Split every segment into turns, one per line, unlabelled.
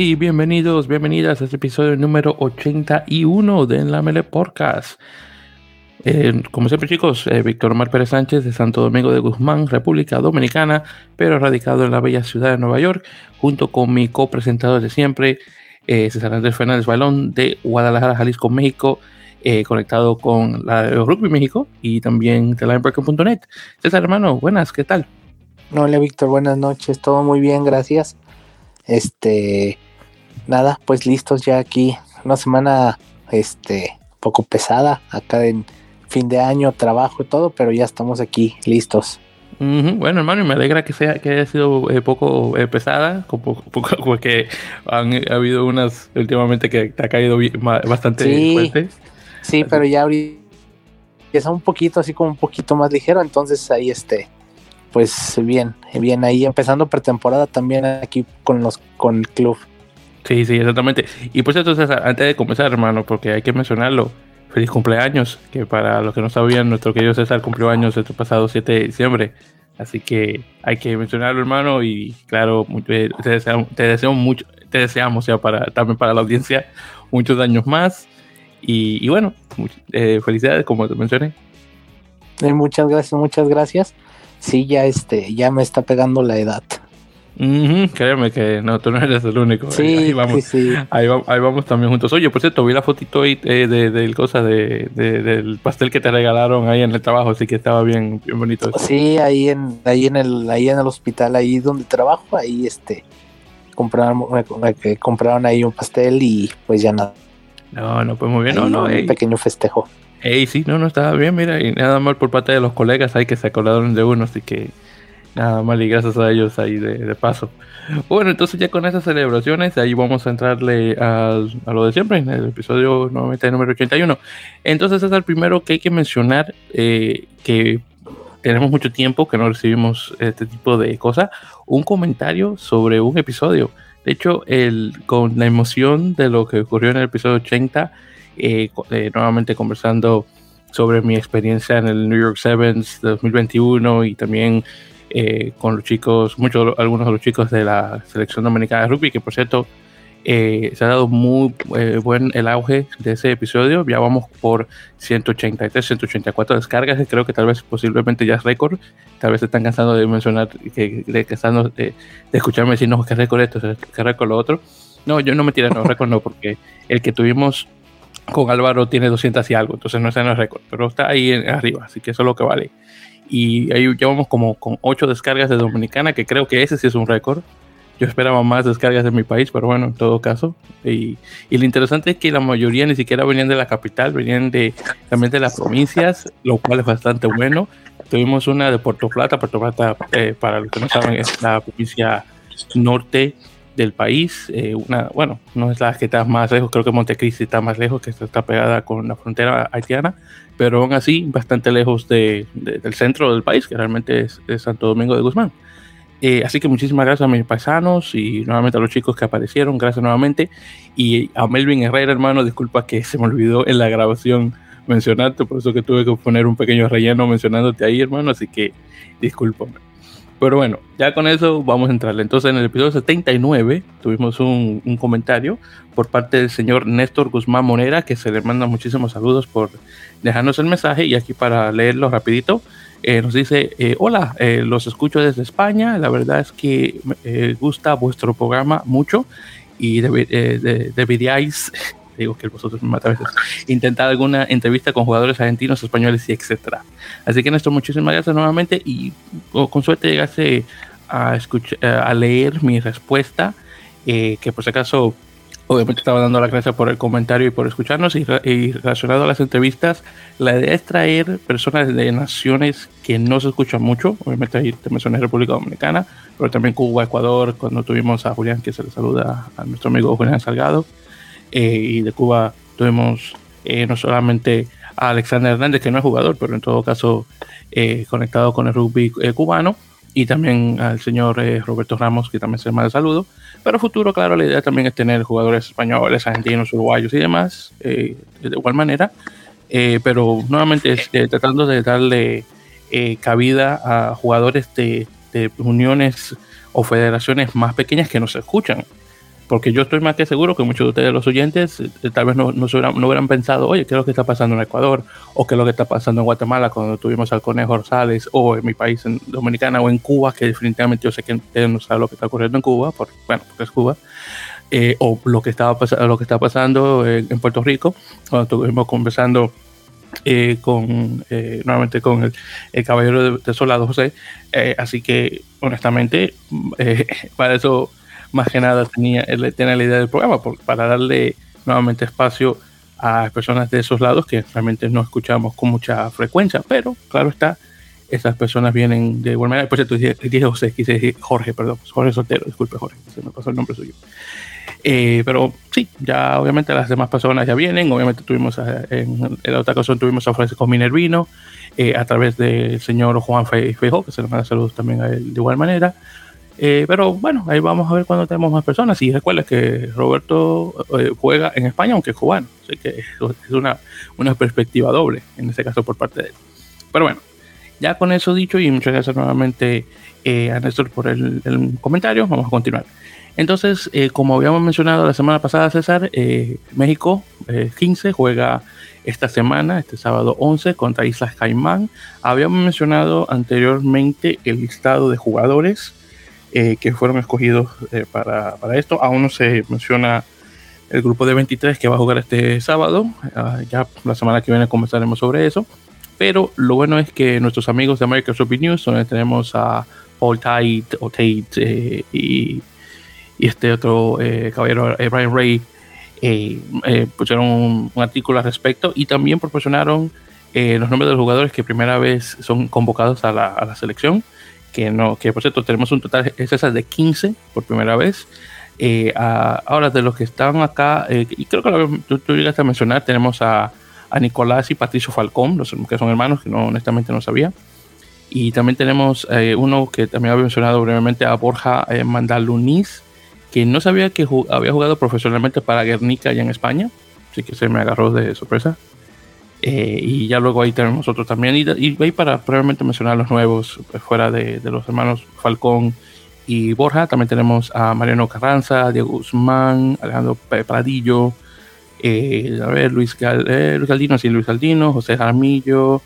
Y bienvenidos, bienvenidas a este episodio número 81 de La Mele Podcast. Eh, como siempre chicos, eh, Víctor Omar Pérez Sánchez de Santo Domingo de Guzmán, República Dominicana, pero radicado en la bella ciudad de Nueva York, junto con mi copresentador de siempre, eh, César Andrés Fernández Balón de Guadalajara, Jalisco, México, conectado con la de Rugby México y también de linebreaker.net. César hermano, buenas, ¿qué tal?
Hola Víctor, buenas noches, todo muy bien, gracias. Este, nada, pues listos ya aquí. Una semana, este, poco pesada acá en fin de año, trabajo y todo, pero ya estamos aquí listos.
Bueno, hermano, y me alegra que sea que haya sido eh, poco eh, pesada, porque han ha habido unas últimamente que te ha caído bastante
sí,
fuerte.
Sí, pero ya empieza un poquito así como un poquito más ligero, entonces ahí este, pues bien, bien ahí empezando pretemporada también aquí con los con el club.
Sí, sí, exactamente. Y pues entonces antes de comenzar, hermano, porque hay que mencionarlo, feliz cumpleaños, que para los que no sabían, nuestro querido César cumplió años el pasado 7 de diciembre. Así que hay que mencionarlo, hermano, y claro, eh, te, deseamos, te mucho, te deseamos ya para, también para la audiencia muchos años más. Y, bueno, eh, felicidades, como te mencioné.
Eh, muchas gracias, muchas gracias. Sí, ya este, ya me está pegando la edad
créeme que no, tú no eres el único.
Sí, ahí, vamos,
sí, Ahí, vamos también juntos. Oye, por cierto, vi la fotito ahí eh, de, del cosa de, del pastel que te regalaron ahí en el trabajo, así que estaba bien, bien bonito.
Sí, ahí en, ahí en el, ahí en el hospital, ahí donde trabajo, ahí este compraron, compraron ahí un pastel y pues ya nada.
No, no, pues muy bien, no, no.
Un pequeño festejo.
Ey, sí, no, no, estaba bien, mira, y nada mal por parte de los colegas ahí que se acordaron de uno, así que Nada mal y gracias a ellos ahí de, paso. Bueno, entonces ya con esas celebraciones, ahí vamos a entrarle a lo de siempre, en el episodio nuevamente número 81. Entonces es el primero que hay que mencionar, eh, que tenemos mucho tiempo que no recibimos este tipo de cosas, un comentario sobre un episodio. De hecho, el, con la emoción de lo que ocurrió en el episodio 80, eh, eh, nuevamente conversando sobre mi experiencia en el New York Sevens de 2021 y también eh, con los chicos, muchos, algunos de los chicos de la selección dominicana de rugby, que por cierto eh, se ha dado muy eh, buen el auge de ese episodio. Ya vamos por 183, 184 descargas, creo que tal vez posiblemente ya es récord. Tal vez se están cansando de mencionar, que, de, de, escucharme decir, no, que récord esto, que récord lo otro. No, yo no me tiré, no, récord no, porque el que tuvimos con Álvaro tiene 200 y algo, entonces no es el récord, pero está ahí arriba, así que eso es lo que vale y ahí llevamos como con ocho descargas de Dominicana, que creo que ese sí es un récord. Yo esperaba más descargas de mi país, pero bueno, en todo caso. Y, y, lo interesante es que la mayoría ni siquiera venían de la capital, venían de, también de las provincias, lo cual es bastante bueno. Tuvimos una de Puerto Plata. Puerto Plata, eh, para los que no saben, es la provincia norte del país. Eh, una, bueno, no es la que está más lejos, creo que Montecristi está más lejos, que está pegada con la frontera haitiana, pero aún así bastante lejos de, del centro del país, que realmente es, Santo Domingo de Guzmán. Eh, así que muchísimas gracias a mis paisanos y nuevamente a los chicos que aparecieron, gracias nuevamente. Y a Melvin Herrera, hermano, disculpa que se me olvidó en la grabación mencionarte, por eso que tuve que poner un pequeño relleno mencionándote ahí, hermano, así que discúlpame. Pero bueno, ya con eso vamos a entrarle. Entonces, en el episodio 79 tuvimos un, comentario por parte del señor Néstor Guzmán Monera, que se le manda muchísimos saludos por dejarnos el mensaje. Y aquí para leerlo rapidito, eh, nos dice, eh, hola, eh, los escucho desde España. La verdad es que me gusta vuestro programa mucho y deberíais digo que vosotros me veces, intentar alguna entrevista con jugadores argentinos, españoles y etcétera. Así que Néstor, muchísimas gracias nuevamente y con suerte llegase a, escuchar, a leer mi respuesta, que por si acaso obviamente estaba dando las gracias por el comentario y por escucharnos y, relacionado a las entrevistas, la idea es traer personas de naciones que no se escuchan mucho, obviamente ahí te mencioné República Dominicana, pero también Cuba, Ecuador, cuando tuvimos a Julián que se le saluda a nuestro amigo Julián Salgado, eh, y de Cuba tuvimos eh, no solamente a Alexander Hernández, que no es jugador, pero en todo caso eh, conectado con el rugby cubano, y también al señor Roberto Ramos, que también se de saludo. Pero futuro, claro, la idea también es tener jugadores españoles, argentinos, uruguayos y demás, de igual manera. pero nuevamente tratando de darle eh, cabida a jugadores de, uniones o federaciones más pequeñas que nos escuchan. Porque yo estoy más que seguro que muchos de ustedes, los oyentes, eh, tal vez no, no, hubieran, pensado, oye, ¿qué es lo que está pasando en Ecuador? O qué es lo que está pasando en Guatemala cuando tuvimos al Conejo Rosales, o en mi país, en Dominicana, o en Cuba, que definitivamente yo sé que ustedes no saben lo que está ocurriendo en Cuba, por, bueno, porque es Cuba. Eh, o lo que, estaba lo que está pasando en, Puerto Rico, cuando estuvimos conversando eh, con eh, nuevamente con el, caballero de, Solado José. así que, honestamente, para eso más que nada tenía, tenía la idea del programa, para darle nuevamente espacio a personas de esos lados que realmente no escuchamos con mucha frecuencia, pero claro está, esas personas vienen de igual manera. Por cierto, dije José, quise decir Jorge, perdón, Jorge Soltero, disculpe Jorge, se me pasó el nombre suyo. Eh, pero sí, ya obviamente las demás personas ya vienen. Obviamente tuvimos en, la otra ocasión tuvimos a Francisco Minervino eh, a través del señor Juan Feijo, que se le manda saludos también a él de igual manera. Eh, pero bueno, ahí vamos a ver cuando tenemos más personas. Y recuerda que Roberto juega en España, aunque es cubano. Así que es una, una perspectiva doble, en este caso por parte de él. Pero bueno, ya con eso dicho, y muchas gracias nuevamente a Néstor por el, el comentario, vamos a continuar. Entonces, eh, como habíamos mencionado la semana pasada, César, eh, México 15 eh, juega esta semana, este sábado 11, contra Islas Caimán. Habíamos mencionado anteriormente el listado de jugadores que fueron escogidos para, esto. Aún no se menciona el grupo de 23 que va a jugar este sábado. Ah, ya la semana que viene conversaremos sobre eso. Pero lo bueno es que nuestros amigos de American Rugby News, donde tenemos a Paul Tate, o Tate y y este otro eh, caballero, eh, Brian Ray, eh, pusieron un, artículo al respecto y también proporcionaron los nombres de los jugadores que primera vez son convocados a la, selección. Que, no, que por cierto tenemos un total es esa de 15 por primera vez. ahora, de los que están acá, y creo que tú, tú, llegaste a mencionar, tenemos a, a Nicolás y Patricio Falcón, los, que son hermanos, que no, honestamente no sabía. Y también tenemos uno que también había mencionado brevemente, a Borja Mandaluniz, que no sabía que había jugado profesionalmente para Guernica allá en España, así que se me agarró de sorpresa. Eh, y ya luego ahí tenemos otros también. Y, y para brevemente mencionar los nuevos, pues, fuera de, los hermanos Falcón y Borja, también tenemos a Mariano Carranza, Diego Guzmán, Alejandro Pradillo, eh, a ver, Luis, eh, Luis Galdino, sí, Luis Galdino, José Jaramillo,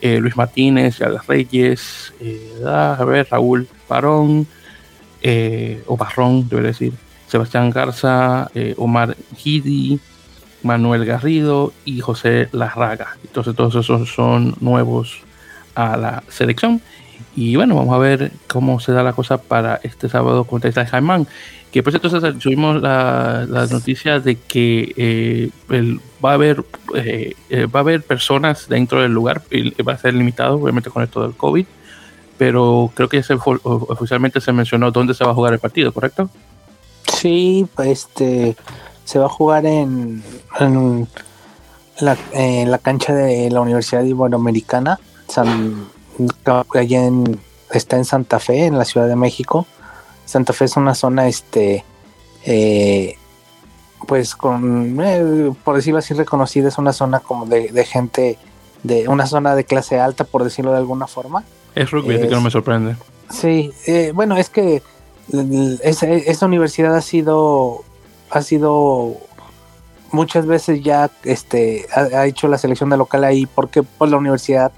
Luis Martínez, Reyes, a ver, Raúl Parón, o Barrón, debo decir, Sebastián Garza, Omar Gidi, Manuel Garrido y José Larraga. Entonces todos esos son nuevos a la selección. Y bueno, vamos a ver cómo se da la cosa para este sábado contra Isla Jaimán. Que por cierto, subimos la, la, noticia de que eh, va, a haber, va a haber personas dentro del lugar, y va a ser limitado obviamente con esto del COVID pero creo que oficialmente se mencionó dónde se va a jugar el partido, ¿correcto?
Sí, este se va a jugar en, en, la, en la cancha de la Universidad Iberoamericana, San, allá en, está en Santa Fe, en la Ciudad de México. Santa Fe es una zona, este, eh, pues con, eh, por decirlo así, reconocida, es una zona como de, de gente, de una zona de clase alta, por decirlo de alguna forma
es rugby, así que no me sorprende.
Sí, eh, bueno, es que esa, universidad ha sido, ha sido muchas veces ya este, ha, hecho la selección de local ahí porque pues, la universidad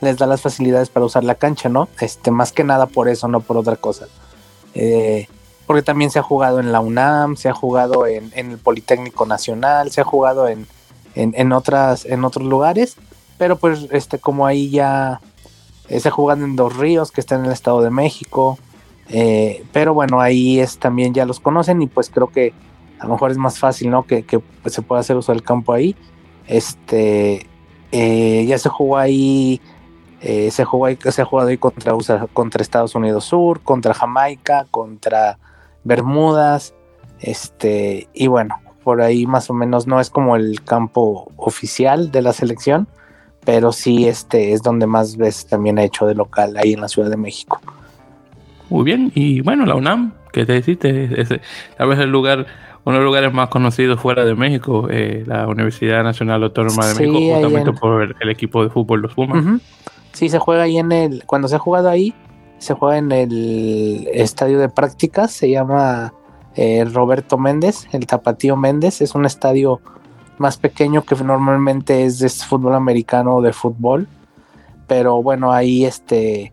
les da las facilidades para usar la cancha, ¿no? Este, más que nada por eso, no por otra cosa. Eh, porque también se ha jugado en la UNAM, se ha jugado en, el Politécnico Nacional, se ha jugado en, en, otras, en otros lugares, pero pues este, como ahí ya se jugando en Dos Ríos, que está en el Estado de México. Eh, pero bueno, ahí es también ya los conocen y pues creo que a lo mejor es más fácil, ¿no? Que, se pueda hacer uso del campo ahí. Este, eh, ya se jugó ahí, eh, se jugó ahí, se ha jugado ahí contra, contra Estados Unidos Sur, contra Jamaica, contra Bermudas, este, y bueno, por ahí más o menos no es como el campo oficial de la selección, pero sí este es donde más veces también ha hecho de local ahí en la Ciudad de México.
Muy bien, y bueno, la UNAM, que te deciste, es, tal vez el lugar, uno de los lugares más conocidos fuera de México, eh, la Universidad Nacional Autónoma de México, justamente por el, equipo de fútbol, los Pumas.
Sí, se juega ahí en el. Cuando se ha jugado ahí, se juega en el estadio de prácticas. Se llama eh, Roberto Méndez, el Tapatío Méndez. Es un estadio más pequeño que normalmente es de fútbol americano o de fútbol. Pero bueno, ahí este.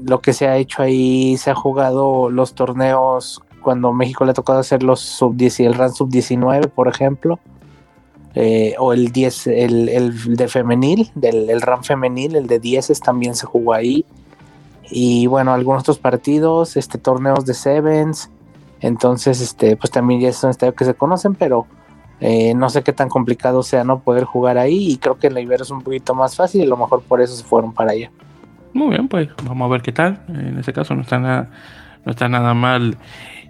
Lo que se ha hecho ahí, se ha jugado los torneos cuando México le ha tocado hacer los sub 10 el RAN sub 19, por ejemplo eh, o el 10, el, el, de femenil, del el RAM femenil, el de 10 también se jugó ahí. Y bueno, algunos otros partidos, este, torneos de Sevens. Entonces, este, pues también ya es un estadio que se conocen, pero eh, no sé qué tan complicado sea no poder jugar ahí. Y creo que en la Ibero es un poquito más fácil y a lo mejor por eso se fueron para allá.
Muy bien, pues vamos a ver qué tal. En ese caso no está nada, no está nada mal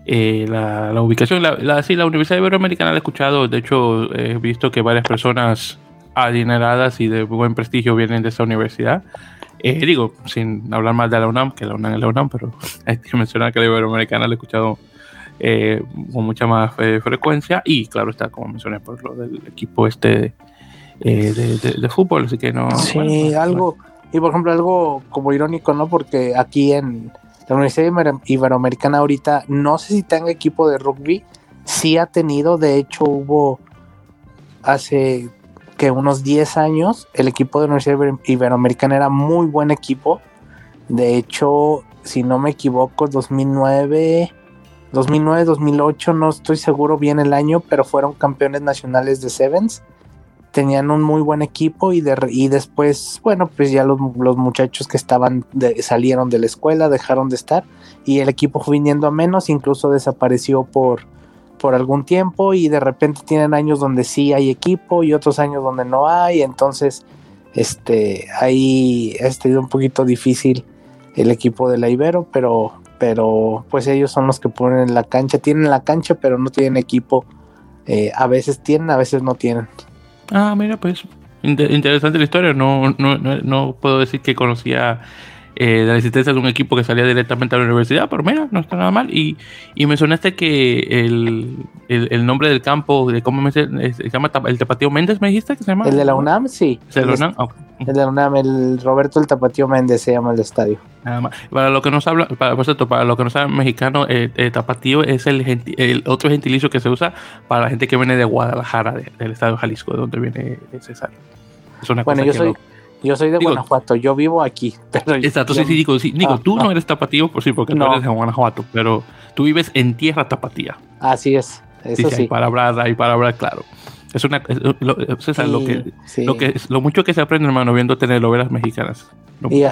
eh, la, ubicación. La, la, sí, la Universidad Iberoamericana la he escuchado, de hecho he visto que varias personas adineradas y de buen prestigio vienen de esa universidad. Eh, digo, sin hablar mal de la UNAM, que la UNAM es la UNAM, pero hay que mencionar que la Iberoamericana la he escuchado eh, con mucha más frecuencia y claro está, como mencioné, por lo del equipo este de, fútbol, así que no...
Sí, pues, algo, y por ejemplo algo como irónico, ¿no? Porque aquí en la Universidad Iberoamericana ahorita, no sé si tenga equipo de rugby, sí ha tenido, de hecho hubo hace que unos 10 años, el equipo de la Universidad Iberoamericana era muy buen equipo. De hecho, si no me equivoco, 2009, 2009, 2008, no estoy seguro bien el año, pero fueron campeones nacionales de Sevens tenían un muy buen equipo y, de, y después, bueno, pues ya los, muchachos que estaban salieron de la escuela, dejaron de estar y el equipo fue viniendo a menos, incluso desapareció por, por algún tiempo y de repente tienen años donde sí hay equipo y otros años donde no hay, entonces este ahí ha sido un poquito difícil el equipo de la Ibero, pero pero pues ellos son los que ponen la cancha, tienen la cancha pero no tienen equipo, eh, a veces tienen, a veces no tienen.
Ah, mira, pues interesante la historia. No, no, no, puedo decir que conocía eh, la existencia de un equipo que salía directamente a la universidad, pero mira, no está nada mal. Y, y mencionaste que el, el, nombre del campo, de cómo se, llama el Tapatío Méndez, me dijiste que se llama.
El de la UNAM, sí.
¿El de la UNAM?
El de la UNAM, el Roberto el Tapatío Méndez se llama el estadio.
Nada más. Para lo que nos habla, para, por cierto, para lo que no saben mexicano, eh, eh, tapatío es el, el, otro gentilicio que se usa para la gente que viene de Guadalajara, del estado de Jalisco, de donde viene César.
Es una bueno, yo soy, yo soy de Guanajuato, yo vivo aquí.
Pero exacto, sí, sí, digo, sí, digo tú no eres tapatío, por sí, porque no. tú eres de Guanajuato, pero tú vives en tierra tapatía.
Así es, eso sí. sí.
Hay palabras, hay palabras, claro. Es una, lo, César, lo, que, lo que, lo mucho que se aprende, hermano, viendo telenovelas mexicanas.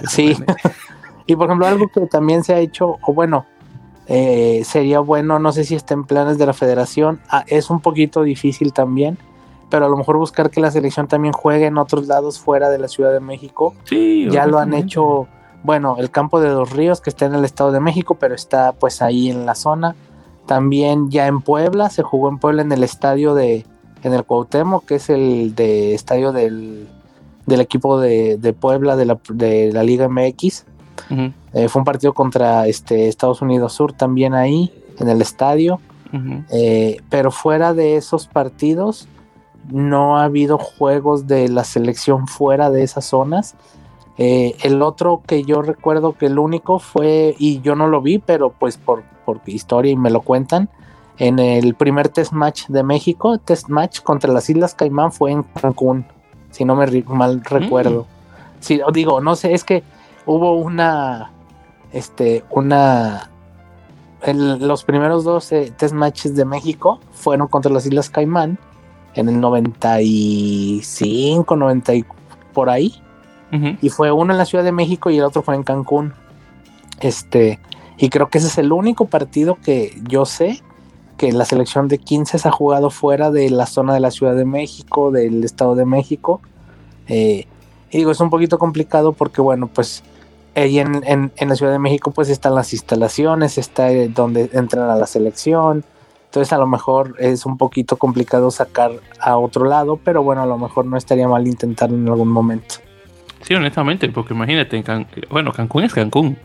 sí. y por ejemplo, algo que también se ha hecho, o bueno, eh, sería bueno, no sé si está en planes de la federación, ah, es un poquito difícil también, pero a lo mejor buscar que la selección también juegue en otros lados fuera de la Ciudad de México.
Sí,
ya lo han hecho, bueno, el campo de Dos Ríos que está en el Estado de México, pero está pues ahí en la zona. También ya en Puebla, se jugó en Puebla en el estadio de, en el Cuauhtémoc, que es el de estadio del, del equipo de, de Puebla de la, de la, Liga MX. Eh, fue un partido contra este, Estados Unidos Sur también ahí, en el estadio. eh, pero fuera de esos partidos, no ha habido juegos de la selección fuera de esas zonas. Eh, el otro que yo recuerdo que el único fue, y yo no lo vi, pero pues por, por historia y me lo cuentan, en el primer test match de México, test match contra las Islas Caimán fue en Cancún, si no me mal recuerdo. Sí, digo, no sé, es que hubo una, este, una, los primeros dos eh, test matches de México fueron contra las Islas Caimán en el 95, 90 por ahí. Y fue uno en la Ciudad de México y el otro fue en Cancún. Este, y creo que ese es el único partido que yo sé que la selección de 15 se ha jugado fuera de la zona de la Ciudad de México, del Estado de México. Eh, y digo, es un poquito complicado porque, bueno, pues ahí en, en, la Ciudad de México pues están las instalaciones, está eh, donde entran a la selección. Entonces a lo mejor es un poquito complicado sacar a otro lado, pero bueno, a lo mejor no estaría mal intentarlo en algún momento.
Sí, honestamente, porque imagínate, bueno, Cancún es Cancún.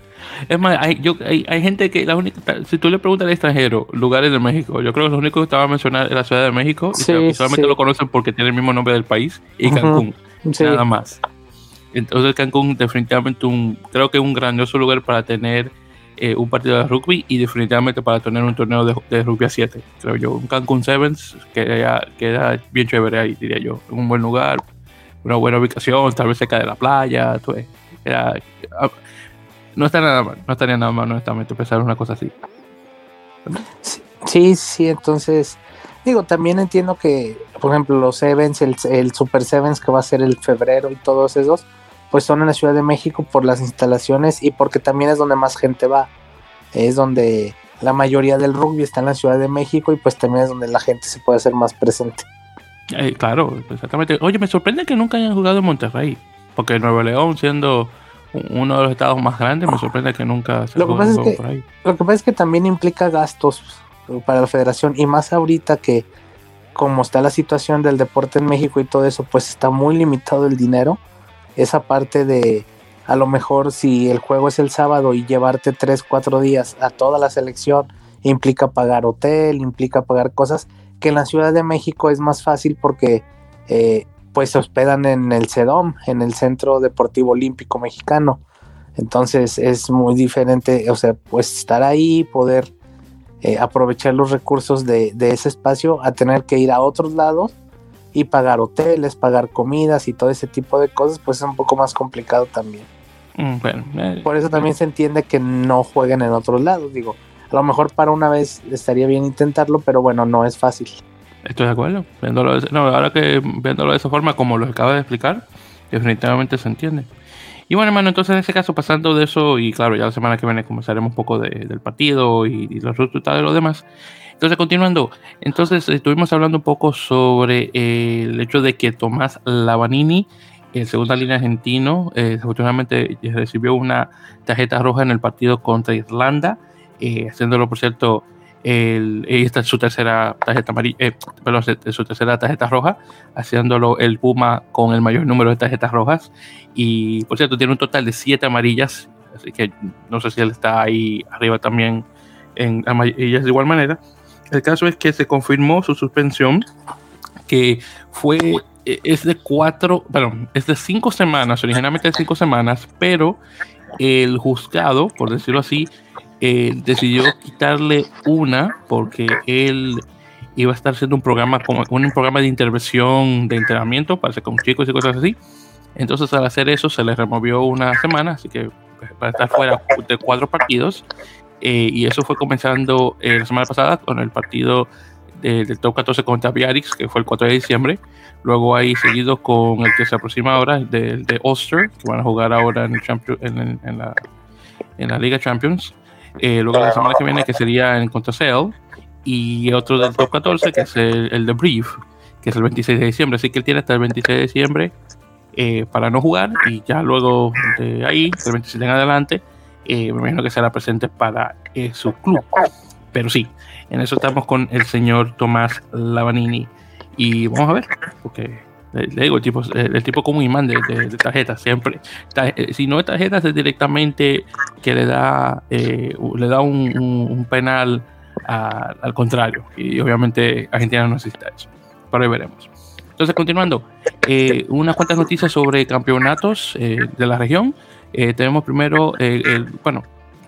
Es más, hay, yo, hay, gente que, la única, si tú le preguntas al extranjero lugares de México, yo creo que lo único que estaba a mencionar es la Ciudad de México, y solamente lo conocen porque tiene el mismo nombre del país, y Cancún, nada más. Entonces Cancún definitivamente un, creo que es un grandioso lugar para tener eh, un partido de rugby y definitivamente para tener un torneo de, rugby a 7, creo yo. Un Cancún Sevens queda, queda bien chévere ahí, diría yo. Un buen lugar, una buena ubicación, tal vez cerca de la playa. era, ah, no está nada mal, no estaría nada mal, honestamente, pensar una cosa así.
Sí, sí, entonces, digo, también entiendo que, por ejemplo, los Sevens, el, el Super Sevens que va a ser el febrero y todos esos, pues son en la Ciudad de México por las instalaciones y porque también es donde más gente va. Es donde la mayoría del rugby está en la Ciudad de México y pues también es donde la gente se puede hacer más presente.
Eh, claro, exactamente. Oye, me sorprende que nunca hayan jugado en Monterrey, porque Nuevo León siendo uno de los estados más grandes, me sorprende que nunca
se lo que pasa es que, Lo que pasa es que también implica gastos para la federación y más ahorita que como está la situación del deporte en México y todo eso, pues está muy limitado el dinero. Esa parte de a lo mejor si el juego es el sábado y llevarte 3, 4 días a toda la selección implica pagar hotel, implica pagar cosas que en la Ciudad de México es más fácil porque eh, pues se hospedan en el CEDOM, en el Centro Deportivo Olímpico Mexicano. Entonces es muy diferente, o sea, pues estar ahí, poder eh, aprovechar los recursos de, de, ese espacio a tener que ir a otros lados y pagar hoteles, pagar comidas y todo ese tipo de cosas, pues es un poco más complicado también. Mm, eh, Por eso también se entiende que no jueguen en otros lados. Digo, a lo mejor para una vez estaría bien intentarlo, pero bueno, no es fácil.
Estoy de acuerdo. Viéndolo no, ahora que viéndolo de esa forma, como lo acaba de explicar, definitivamente se entiende. Y bueno, hermano, entonces en ese caso, pasando de eso, y claro, ya la semana que viene comenzaremos un poco del partido y, y los resultados de los demás. Entonces, continuando, entonces estuvimos hablando un poco sobre eh, el hecho de que Tomás Lavanini, el segunda línea argentino, eh, desafortunadamente recibió una tarjeta roja en el partido contra Irlanda, eh, haciéndolo, por cierto, el, esta es su tercera tarjeta amarilla, perdón, su tercera tarjeta roja, haciéndolo el Puma con el mayor número de tarjetas rojas. Y por cierto, tiene un total de siete amarillas, así que no sé si él está ahí arriba también en amarillas de igual manera. El caso es que se confirmó su suspensión, que fue, e, es de cuatro, perdón, es de cinco semanas, originalmente de cinco semanas, pero el juzgado, por decirlo así, eh, decidió quitarle una porque él iba a estar haciendo un programa como un programa de intervención de entrenamiento para con chicos y cosas así. Entonces al hacer eso se le removió una semana, así que va a estar fuera de cuatro partidos eh, y eso fue comenzando eh, la semana pasada con el partido del top 14 contra Biarritz, que fue el 4 de diciembre. Luego ahí seguido con el que se aproxima ahora, de, de Ulster, que van a jugar ahora en, el en, en, la, en la Liga Champions. Eh, luego la semana que viene, que sería en contra Sale. Y otro del top 14, que es el, el de Brief, que es el 26 de diciembre. Así que él tiene hasta el 26 de diciembre para no jugar. Y ya luego de ahí, del 27 en adelante, eh, me imagino que será presente para eh, su club. Pero sí, en eso estamos con el señor Tomás Lavanini. Y vamos a ver, porque le, digo, el tipo, el, tipo como imán de, tarjetas, siempre. Eh, si no es tarjetas, es directamente que le da, le da un, penal al contrario. Y obviamente Argentina no necesita eso. Pero ahí veremos. Entonces, continuando, unas cuantas noticias sobre campeonatos de la región. Eh, tenemos primero, eh, el, bueno,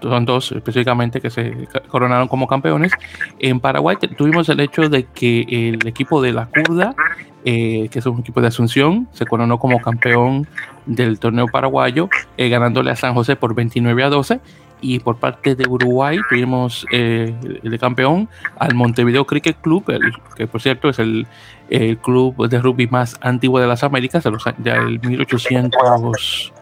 son dos específicamente que se coronaron como campeones. En Paraguay tuvimos el hecho de que el equipo de la Curda, eh, que es un equipo de Asunción, se coronó como campeón del torneo paraguayo, ganándole a San José por 29 a 12. Y por parte de Uruguay tuvimos el campeón al Montevideo Cricket Club, que por cierto es el, club de rugby más antiguo de las Américas, de los, del 1800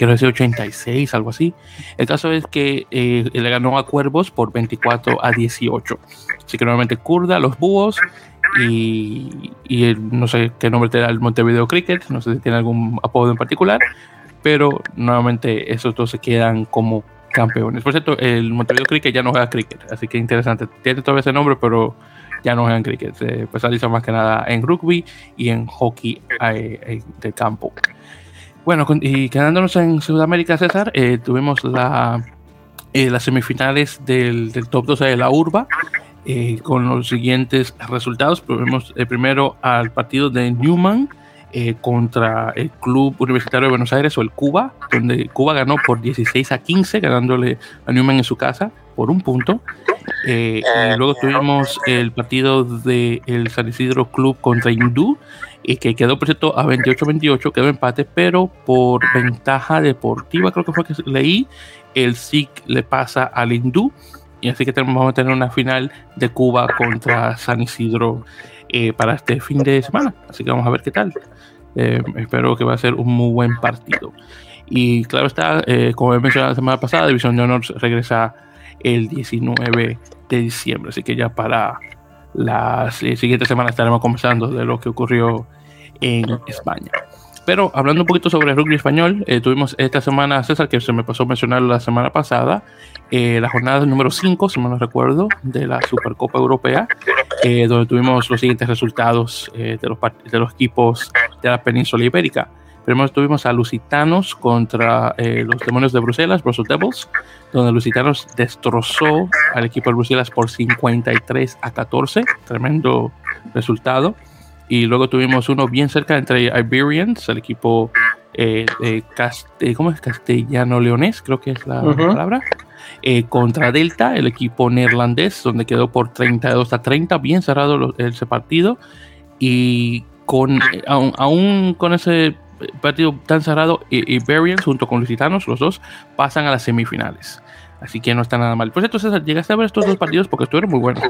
quiero decir 86, algo así. El caso es que eh, le ganó a Cuervos por 24 a 18. Así que nuevamente Kurda, los Búhos y, y no sé qué nombre te da el Montevideo Cricket, no sé si tiene algún apodo en particular, pero nuevamente esos dos se quedan como campeones. Por cierto, el Montevideo Cricket ya no juega cricket, así que interesante. Tiene todavía ese nombre, pero ya no juegan cricket. Se especializa más que nada en rugby y en hockey eh, eh, de campo. Bueno, y quedándonos en Sudamérica, César, eh, tuvimos la, eh, las semifinales del, top 12 de la urba. Eh, con los siguientes resultados. Vemos primero al partido de Newman contra el Club Universitario de Buenos Aires o el Cuba, donde Cuba ganó por 16 a 15, ganándole a Newman en su casa por un punto. Eh, y luego tuvimos el partido del el San Isidro Club contra Hindú, y que quedó, por cierto, a 28-28, quedó empate, pero por ventaja deportiva, creo que fue que leí, el SIC le pasa al Hindú, y así que tenemos, vamos a tener una final de Cuba contra San Isidro eh, para este fin de semana. Así que vamos a ver qué tal. Eh, espero que va a ser un muy buen partido. Y claro está, eh, como he mencionado la semana pasada, División de Honor regresa el 19 de diciembre. Así que ya para las siguientes semanas estaremos conversando de lo que ocurrió en España. Pero hablando un poquito sobre el rugby español, eh, tuvimos esta semana, César, que se me pasó a mencionar la semana pasada, eh, la jornada número 5, si mal no recuerdo, de la Supercopa Europea, eh, donde tuvimos los siguientes resultados de, los, de los equipos de la península ibérica. Primero tuvimos a Lusitanos contra los demonios de Bruselas, Brussels Devils, donde Lusitanos destrozó al equipo de Bruselas por 53 a 14, tremendo resultado. Y luego tuvimos uno bien cerca entre Iberians, el equipo eh, de ¿cómo es? castellano-leonés, creo que es la palabra. Eh, contra Delta, el equipo neerlandés, donde quedó por 32 a 30, bien cerrado ese partido. Y con, eh, aún, con ese partido tan cerrado, Iberians junto con Lusitanos, los dos, pasan a las semifinales. Así que no está nada mal. Cierto, César, llegaste a ver estos dos partidos porque estuvieron muy buenos.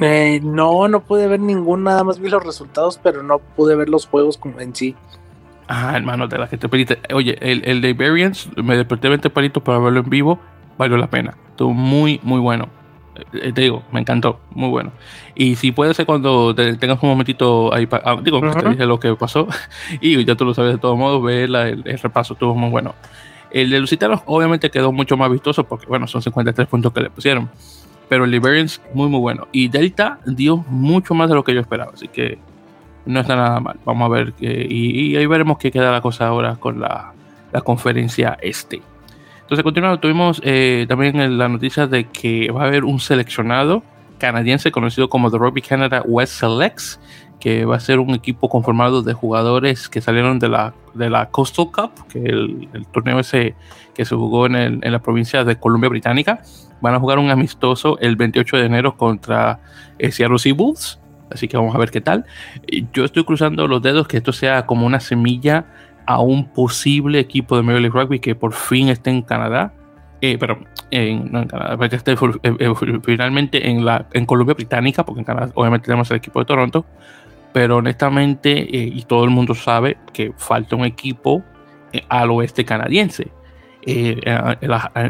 Eh, no, no pude ver ningún, nada más vi los resultados, pero no pude ver los juegos como en sí.
Ah, hermano, de la que te pediste. Oye, el, el de Variants, me desperté 20 palitos para verlo en vivo, valió la pena. Estuvo muy, muy bueno. Eh, te digo, me encantó, muy bueno. Y si puede ser cuando tengas un momentito ahí, ah, digo, te dije lo que pasó, y ya tú lo sabes de todos modos, ve el, el, repaso, estuvo muy bueno. El de Lusitanos obviamente quedó mucho más vistoso porque, bueno, son 53 puntos que le pusieron pero el Liberians muy muy bueno. Y Delta dio mucho más de lo que yo esperaba, así que no está nada mal. Vamos a ver, que, y, ahí veremos qué queda la cosa ahora con la, la conferencia este. Entonces, continuando, tuvimos eh, también la noticia de que va a haber un seleccionado canadiense conocido como The Rugby Canada West Selects, que va a ser un equipo conformado de jugadores que salieron de la, de la Coastal Cup, que el, el torneo ese que se jugó en, el, en la provincia de Columbia Británica van a jugar un amistoso el 28 de enero contra eh, Seattle Seabulls. Así que vamos a ver qué tal. Yo estoy cruzando los dedos que esto sea como una semilla a un posible equipo de Major League Rugby que por fin esté en Canadá. Eh, pero en, Canadá, que esté eh, finalmente en, la, en Columbia Británica, porque en Canadá obviamente tenemos el equipo de Toronto. Pero honestamente, y todo el mundo sabe que falta un equipo al oeste canadiense. Eh,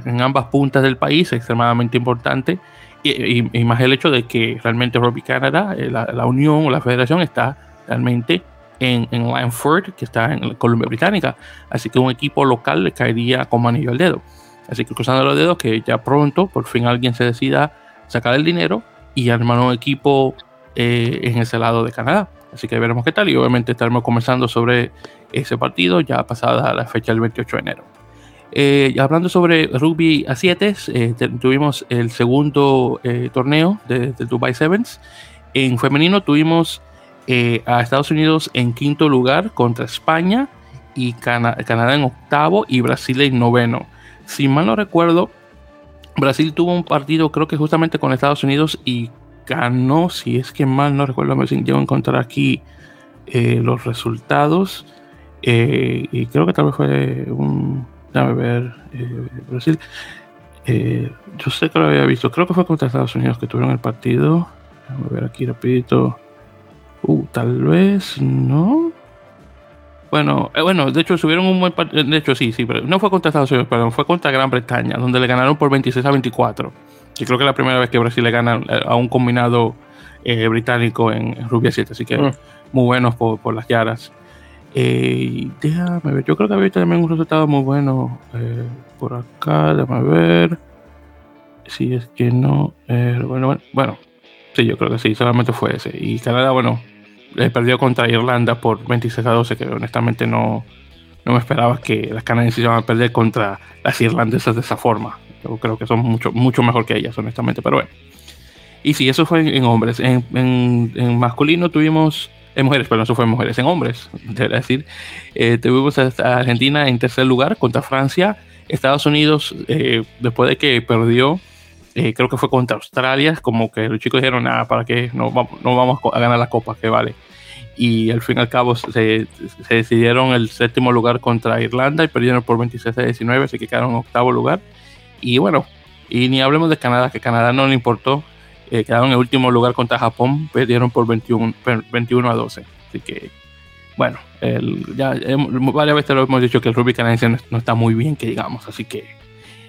en ambas puntas del país, es extremadamente importante. Y, más el hecho de que realmente Rugby Canada, eh, la, unión o la federación está realmente en, en Lanford, que está en Columbia Británica. Así que un equipo local le caería como anillo al dedo. Así que cruzando los dedos, que ya pronto por fin alguien se decida sacar el dinero y armar un equipo eh, en ese lado de Canadá. Así que veremos qué tal y obviamente estaremos conversando sobre ese partido ya pasada la fecha del 28 de enero. Eh, hablando sobre rugby a 7, eh, tuvimos el segundo eh, torneo de, Dubai Sevens. En femenino tuvimos a Estados Unidos en quinto lugar contra España y Canadá en octavo y Brasil en noveno. Si mal no recuerdo, Brasil tuvo un partido creo que justamente con Estados Unidos y ganó, si es que mal no recuerdo, me llevo a encontrar aquí los resultados. y creo que tal vez fue un ver. Eh, Brasil. Eh, yo sé que lo había visto. Creo que fue contra Estados Unidos que tuvieron el partido. Déjame ver aquí rapidito. Uh, tal vez no. Bueno, eh, bueno, de hecho subieron un buen partido. De hecho, sí, sí, pero no fue contra Estados Unidos, perdón, fue contra Gran Bretaña, donde le ganaron por 26 a 24. Y creo que es la primera vez que Brasil le gana a un combinado británico en, Rubia 7. Así que mm. muy buenos por, por las yaras. Eh, déjame ver, yo creo que había también un resultado muy bueno eh, por acá, déjame ver. Si es que no. Eh, bueno, bueno, sí, yo creo que sí, solamente fue ese. Y Canadá, bueno, perdió contra Irlanda por 26 a 12, que honestamente no, no me esperaba que las canadienses iban a perder contra las irlandesas de esa forma. Yo creo que son mucho, mucho mejor que ellas, honestamente, pero bueno. Y sí, eso fue en, hombres. En, masculino tuvimos en mujeres, pero no fue mujeres, en hombres, debería decir. Eh, tuvimos a Argentina en tercer lugar contra Francia. Estados Unidos, eh, después de que perdió, eh, creo que fue contra Australia, como que los chicos dijeron, nada, ¿para qué? No, no vamos a ganar la copa, que vale. Y al fin y al cabo se, se, decidieron el séptimo lugar contra Irlanda y perdieron por 26 a 19, así que quedaron en octavo lugar. Y bueno, y ni hablemos de Canadá, que Canadá no le importó eh, quedaron en el último lugar contra Japón, perdieron por 21, 21 a 12. Así que, bueno, ya varias veces lo hemos dicho que el rugby canadiense no, está muy bien, que digamos, así que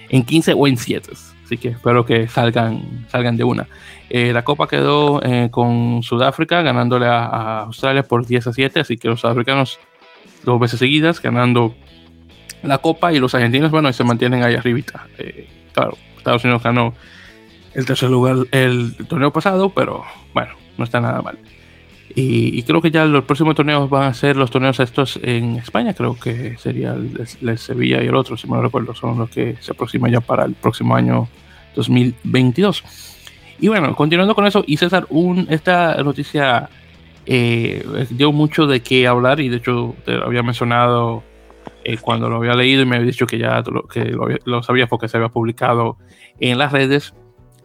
en 15 o en 7. Así que espero que salgan, salgan de una. Eh, la copa quedó eh, con Sudáfrica ganándole a, Australia por 10 a 7, así que los sudafricanos dos veces seguidas ganando la copa y los argentinos, bueno, se mantienen ahí arribita. claro, Estados Unidos ganó el tercer lugar el torneo pasado, pero bueno, no está nada mal. Y, creo que ya los próximos torneos van a ser los torneos estos en España, creo que sería el, Sevilla y el otro, si me recuerdo, son los que se aproximan ya para el próximo año 2022. Y bueno, continuando con eso, y César, un, esta noticia eh, dio mucho de qué hablar y de hecho te lo había mencionado eh, cuando lo había leído y me había dicho que ya lo, que lo, lo porque se había publicado en las redes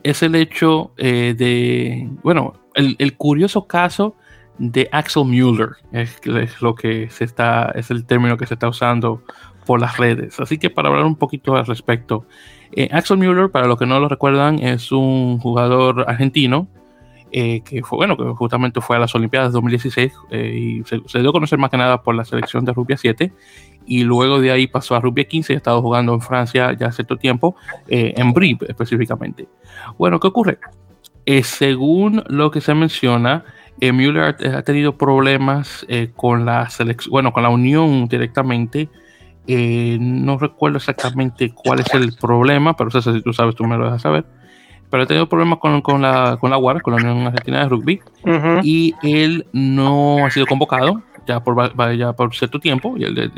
es el hecho eh, de, bueno, el, curioso caso de Axel Mueller, es, lo que se está, es el término que se está usando por las redes. Así que para hablar un poquito al respecto, eh, Axel Mueller, para los que no lo recuerdan, es un jugador argentino eh, que fue, bueno, que justamente fue a las Olimpiadas 2016 y se, dio a conocer más que nada por la selección de Rugby 7 y luego de ahí pasó a Rugby 15 y ha estado jugando en Francia ya cierto tiempo, eh, en Brive específicamente. Bueno, ¿qué ocurre? Eh, según lo que se menciona, eh, Müller ha tenido problemas con la selección, bueno, con la unión directamente. No recuerdo exactamente cuál es el problema, pero si tú sabes, tú me lo dejas saber. Pero ha tenido problemas con, con, la, con la UAR, con la Unión Argentina de Rugby, y él no ha sido convocado ya por, ya por cierto tiempo, y él,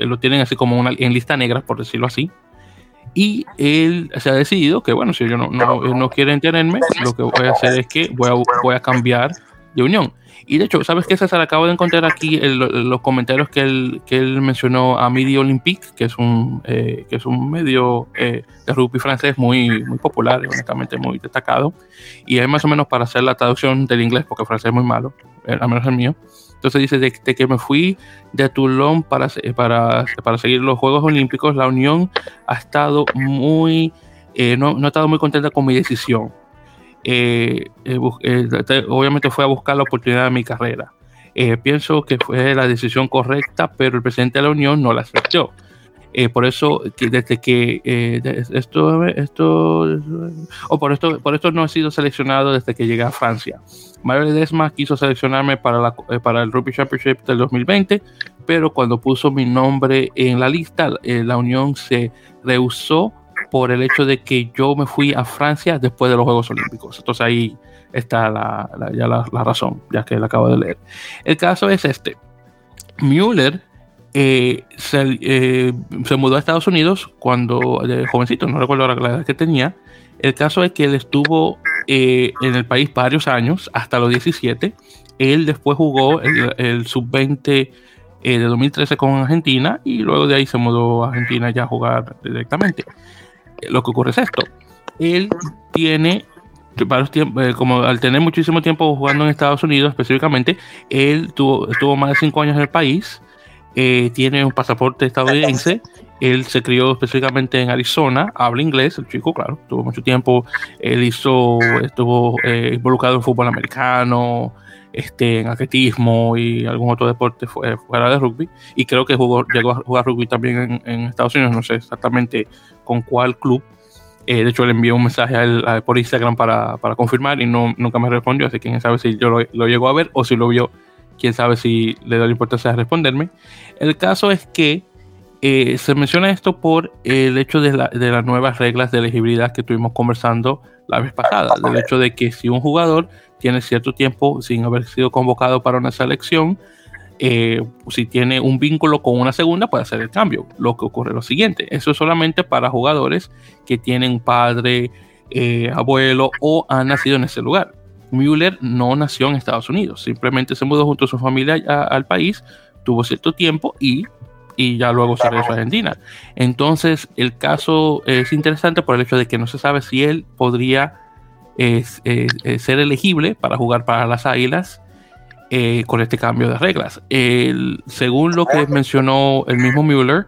lo tienen así como una, en lista negra, por decirlo así. Y él se ha decidido que, bueno, si yo no, no, no quiere tenerme, lo que voy a hacer es que voy a, voy a cambiar de unión. Y de hecho, ¿sabes qué, César? Acabo de encontrar aquí los comentarios que él, que él mencionó a Midi Olympique, que es un, eh, que es un medio eh, de rugby francés muy, muy popular, honestamente muy destacado. Y es más o menos para hacer la traducción del inglés, porque el francés es muy malo, eh, al menos el mío. Entonces dice, de, que me fui de Toulon para, para, para seguir los Juegos Olímpicos, la Unión ha estado muy, eh, no, no ha estado muy contenta con mi decisión. Eh, eh, obviamente fue a buscar la oportunidad de mi carrera. pienso que fue la decisión correcta, pero el presidente de la Unión no la aceptó. Eh, por eso, desde que eh, esto, esto, o por esto, por esto no he sido seleccionado desde que llegué a Francia. Mario Ledesma quiso seleccionarme para, eh, para el Rugby Championship del 2020, pero cuando puso mi nombre en la lista, la Unión se rehusó por el hecho de que yo me fui a Francia después de los Juegos Olímpicos. Entonces ahí está la, ya la, razón, ya que la acabo de leer. El caso es este. Müller eh, eh, se, mudó a Estados Unidos cuando, de jovencito, no recuerdo la edad que tenía. El caso es que él estuvo eh, en el país varios años, hasta los 17. Él después jugó el, sub-20 de 2013 con Argentina y luego de ahí se mudó a Argentina ya a jugar directamente. Lo que ocurre es esto. Él tiene varios tiempos, como al tener muchísimo tiempo jugando en Estados Unidos específicamente, él tuvo, estuvo más de cinco años en el país eh, tiene un pasaporte estadounidense. Él se crió específicamente en Arizona, habla inglés, el chico, claro, tuvo mucho tiempo. Él hizo, estuvo eh, involucrado en fútbol americano, este, en atletismo y algún otro deporte fuera de rugby. Y creo que jugó, llegó a jugar rugby también en, Estados Unidos, no sé exactamente con cuál club. Eh, de hecho, le envié un mensaje a él, por Instagram para, para, confirmar y no, nunca me respondió, así que quién sabe si yo lo, lo llegó a ver o si lo vio quién sabe si le da la importancia de responderme. El caso es que eh, se menciona esto por el hecho de, las nuevas reglas de elegibilidad que estuvimos conversando la vez pasada, del hecho de que si un jugador tiene cierto tiempo sin haber sido convocado para una selección, eh, si tiene un vínculo con una segunda, puede hacer el cambio. Lo que ocurre es lo siguiente, eso es solamente para jugadores que tienen padre, eh, abuelo o han nacido en ese lugar. Müller no nació en Estados Unidos, simplemente se mudó junto a su familia al país, tuvo cierto tiempo y, y ya luego se regresó a Argentina. Entonces, el caso es interesante por el hecho de que no se sabe si él podría eh, eh, ser elegible para jugar para las Águilas eh, con este cambio de reglas. según lo que mencionó el mismo Müller,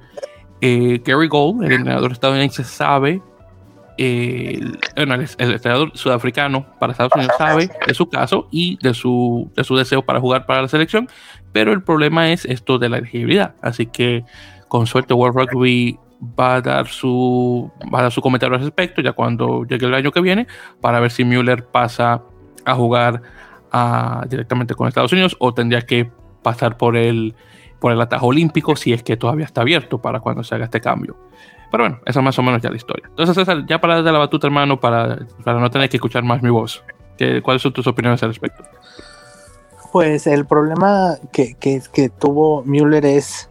Gary Gold, el entrenador estadounidense, sabe el, entrenador sudafricano para Estados Unidos sabe de su caso y de su, de su deseo para jugar para la selección, pero el problema es esto de la elegibilidad. Así que con suerte World Rugby va a dar su, va a dar su comentario al respecto ya cuando llegue el año que viene para ver si Müller pasa a jugar directamente con Estados Unidos o tendría que pasar por el, por el atajo olímpico si es que todavía está abierto para cuando se haga este cambio. Pero bueno, esa es más o menos ya la historia. Entonces, César, ya para darle la batuta, hermano, para, para no tener que escuchar más mi voz, ¿cuáles son tus opiniones al respecto?
Pues el problema que, que, que tuvo Müller es,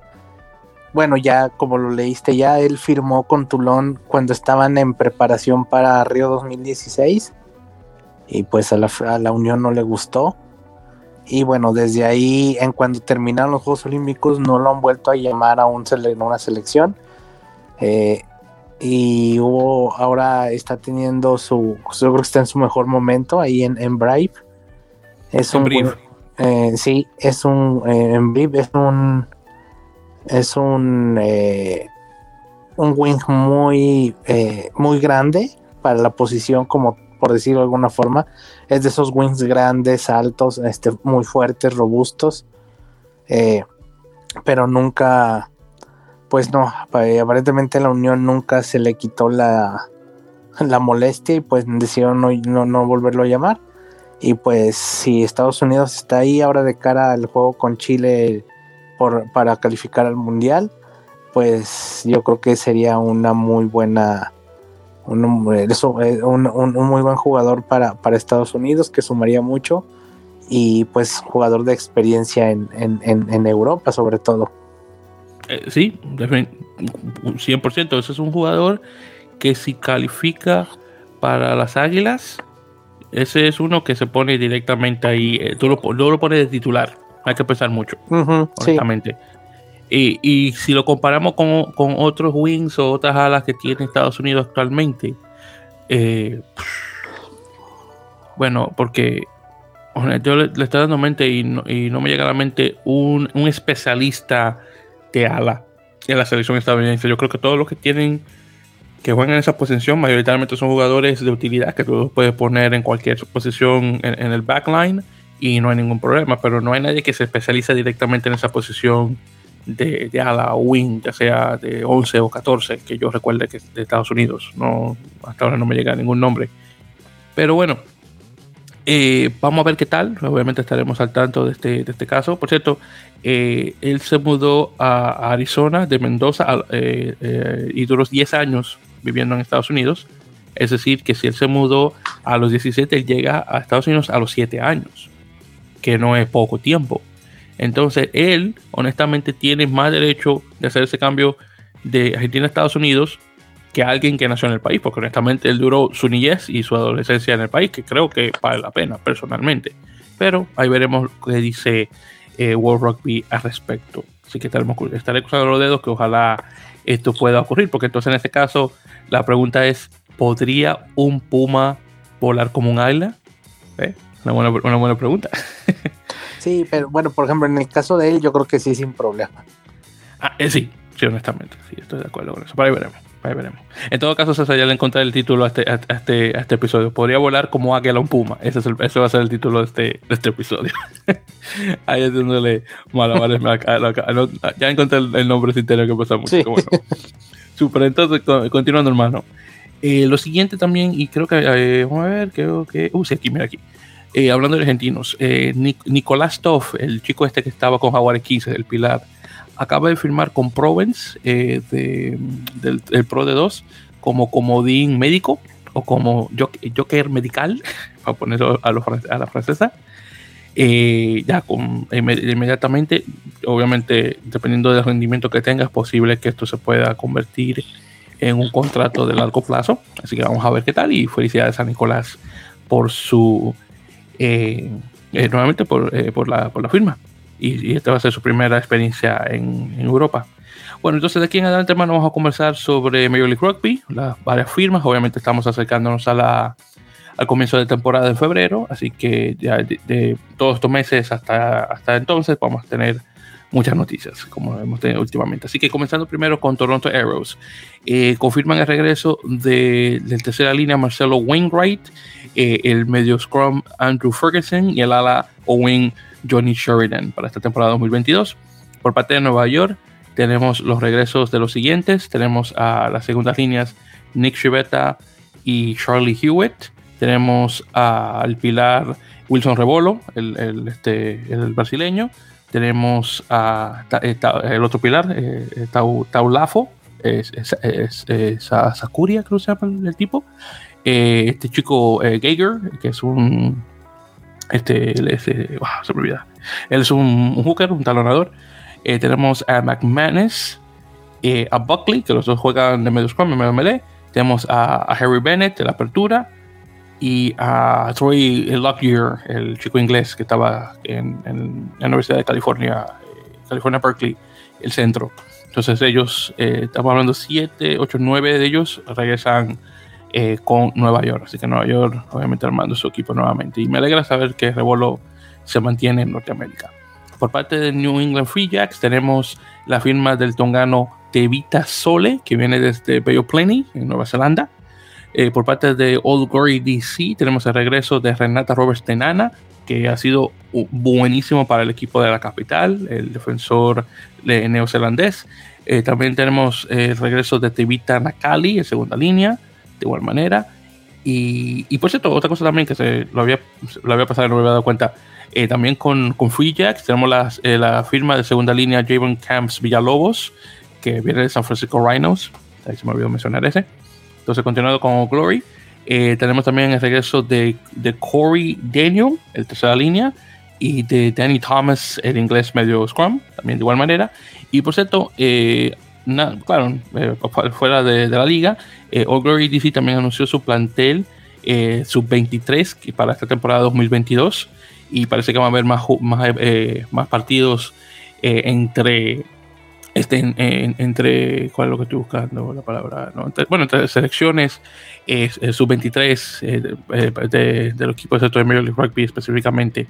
bueno, ya como lo leíste, ya él firmó con Toulon cuando estaban en preparación para Río 2016 y pues a la, a la Unión no le gustó. Y bueno, desde ahí, en cuando terminaron los Juegos Olímpicos, no lo han vuelto a llamar a un una selección eh, y hubo, ahora está teniendo su, yo creo que está en su mejor momento ahí en, en Brave. Es un, eh, sí, es un, eh, en es un, es un, un wing muy, muy grande para la posición, como por decirlo de alguna forma. Es de esos wings grandes, altos, este, muy fuertes, robustos. pero nunca, pues no, aparentemente la Unión nunca se le quitó la, la molestia y pues decidieron no, no, volverlo a llamar. Y pues si Estados Unidos está ahí ahora de cara al juego con Chile por, para calificar al Mundial, pues yo creo que sería una muy buena, un, un, muy buen jugador para, para, Estados Unidos que sumaría mucho y pues jugador de experiencia en, en, en Europa sobre todo.
Eh, sí, 100%. Ese es un jugador que si califica para las Águilas, ese es uno que se pone directamente ahí. Eh, tú, lo, lo pones de titular. Hay que pensar mucho, honestamente. Y, si lo comparamos con, otros wings o otras alas que tiene Estados Unidos actualmente, eh, bueno, porque yo le, estoy dando mente y no, me llega a la mente un, un especialista de ala en la selección estadounidense. Yo creo que todos los que tienen que juegan en esa posición mayoritariamente son jugadores de utilidad que tú puedes poner en cualquier posición en, el backline y no hay ningún problema, pero no hay nadie que se especialice directamente en esa posición de, ala o wing, ya sea de 11 o 14, que yo recuerde que es de Estados Unidos. No, hasta ahora no me llega ningún nombre. Pero bueno, eh, vamos a ver qué tal. Obviamente estaremos al tanto de este, de este caso. Por cierto, eh, él se mudó a, Arizona de Mendoza eh, y duró 10 años viviendo en Estados Unidos. Es decir, que si él se mudó a los 17, él llega a Estados Unidos a los 7 años, que no es poco tiempo. Entonces, él, honestamente, tiene más derecho de hacer ese cambio de Argentina a Estados Unidos que alguien que nació en el país, porque honestamente él duró su niñez y su adolescencia en el país, que creo que vale la pena personalmente. Pero ahí veremos qué dice eh, World Rugby al respecto. Así que estaremos, estaré cruzando los dedos que ojalá esto pueda ocurrir, porque entonces en este caso la pregunta es, ¿podría un puma volar como un águila? ¿Eh? Una, buena, una buena pregunta.
sí, pero bueno, por ejemplo, en el caso de él yo creo que sí, sin problema.
Ah, eh, sí, sí, honestamente, sí, estoy de acuerdo con eso. Pero ahí veremos. Ahí veremos. En todo caso, César ya le encontré el título a este, a, este, a este episodio. Podría volar como águila un puma. Ese, es el, ese va a ser el título de este, de este episodio. Ahí haciéndole malabares. ya encontré el, nombre sin tener que pasar mucho. Super, entonces, continuando, hermano. Eh, lo siguiente también, y creo que, eh, vamos a ver, creo que, uh, sí, aquí, mira aquí. Eh, hablando de argentinos, Nicolás Toff, el chico este que estaba con Jaguar 15, el Pilar, acaba de firmar con Provence eh, del, Pro de 2 como comodín médico o como Joker medical, para ponerlo a, a la francesa. Eh, ya con, inmediatamente, obviamente, dependiendo del rendimiento que tenga, es posible que esto se pueda convertir en un contrato de largo plazo. Así que vamos a ver qué tal. Y felicidades a Nicolás por su nuevamente por, por, la, por la firma. Y, esta va a ser su primera experiencia en, Europa. Bueno, entonces de aquí en adelante, hermano, vamos a conversar sobre Major League Rugby, las varias firmas. Obviamente estamos acercándonos a la, al comienzo de temporada en febrero, así que ya de, todos estos meses hasta, hasta entonces vamos a tener muchas noticias, como hemos tenido últimamente. Así que comenzando primero con Toronto Arrows. Eh, confirman el regreso de, de tercera línea Marcelo Wainwright, eh, el medio scrum Andrew Ferguson y el ala Owen Johnny Sheridan para esta temporada 2022. Por parte de Nueva York, tenemos los regresos de los siguientes. Tenemos a las segundas líneas Nick Chivetta y Charlie Hewitt. Tenemos al pilar Wilson Rebolo, el, este, el brasileño. Tenemos a, el otro pilar, eh, Taulafo, es, es, es, Sakuria, creo que se llama el, tipo. Eh, este chico eh, Geiger, que es un. Este, me olvida. Él es un, un hooker, un talonador. Eh, tenemos a McManus, eh, a Buckley, que los dos juegan de medio scrum, medio melee. Tenemos a, Harry Bennett de la apertura y a Troy Lockyer, el chico inglés que estaba en, la Universidad de California, eh, California Berkeley, el centro. Entonces ellos, estamos hablando 7, 8, 9 de ellos regresan con Nueva York. Así que Nueva York obviamente armando su equipo nuevamente. Y me alegra saber que Revolo se mantiene en Norteamérica. Por parte de New England Free Jacks tenemos la firma del tongano Tevita Sole, que viene desde Bay of Plenty, en Nueva Zelanda. Eh, por parte de Old Glory DC tenemos el regreso de Renata Roberts Tenana, que ha sido buenísimo para el equipo de la capital, el defensor neozelandés. Eh, también tenemos el regreso de Tevita Nakali en segunda línea, de igual manera. Y, y por cierto, otra cosa también que se lo había, lo había pasado y no me había dado cuenta. Eh, también con, con Free Jacks tenemos eh, la firma de segunda línea Javon Camps Villalobos, que viene de San Francisco Rhinos. Ahí se me olvidó mencionar ese. Entonces, continuando con Glory, eh, tenemos también el regreso de, de Corey Daniel, el tercera línea, y de Danny Thomas, el inglés medio scrum, también de igual manera. Y por cierto, claro, fuera de, de, la liga, All Glory DC también anunció su plantel sub-23 para esta temporada 2022 y parece que va a haber más, más, eh, más partidos eh, entre este, entre cuál es lo que estoy buscando la palabra bueno entre selecciones eh, sub 23 de, los equipos de Major League Rugby específicamente.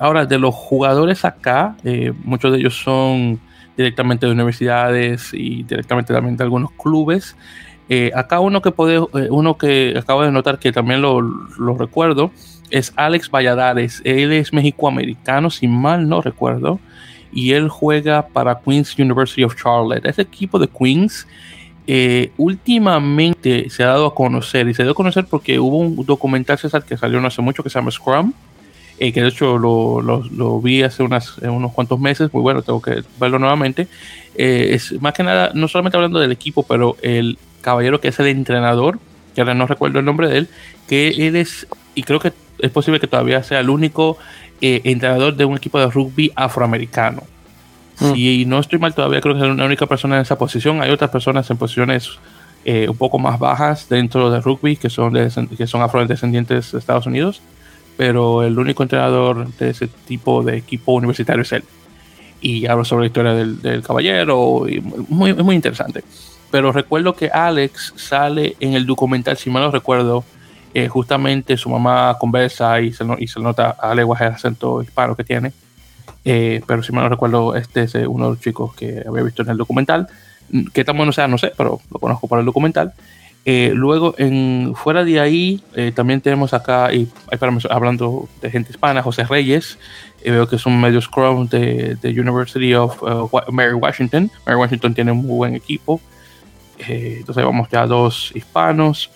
Ahora de los jugadores acá muchos de ellos son directamente de universidades y directamente también de algunos clubes acá uno que puede uno que acabo de notar que también lo, lo recuerdo es Alex Valladares. Él es mexicoamericano, si mal no recuerdo, y él juega para Queen's University of Charlotte. Ese equipo de Queens eh, últimamente se ha dado a conocer, y se dio a conocer porque hubo un documental César que salió no hace mucho que se llama Scrum, eh, que de hecho lo, vi hace unas, unos cuantos meses, muy bueno, tengo que verlo nuevamente. Eh, es más que nada, no solamente hablando del equipo, pero el caballero que es el entrenador, que ahora no recuerdo el nombre de él, que él es, y creo que es posible que todavía sea el único eh, entrenador de un equipo de rugby afroamericano. Mm. Si no estoy mal, todavía creo que es la única persona en esa posición. Hay otras personas en posiciones eh, un poco más bajas dentro del rugby que son, que son afrodescendientes de Estados Unidos, pero el único entrenador de ese tipo de equipo universitario es él. Y hablo sobre la historia del, caballero, y muy, muy interesante. Pero recuerdo que Alex sale en el documental, si mal no recuerdo, eh, justamente su mamá conversa y se, y se nota a leguas el acento hispano que tiene. Eh, pero si mal no recuerdo, este es uno de los chicos que había visto en el documental. Que tan bueno sea, no sé, pero lo conozco por el documental. Luego, en, fuera de ahí, también tenemos acá, y hablando de gente hispana, José Reyes, veo que es un medio scrum de, de University of Mary Washington. Mary Washington tiene un muy buen equipo. entonces vamos ya dos hispanos.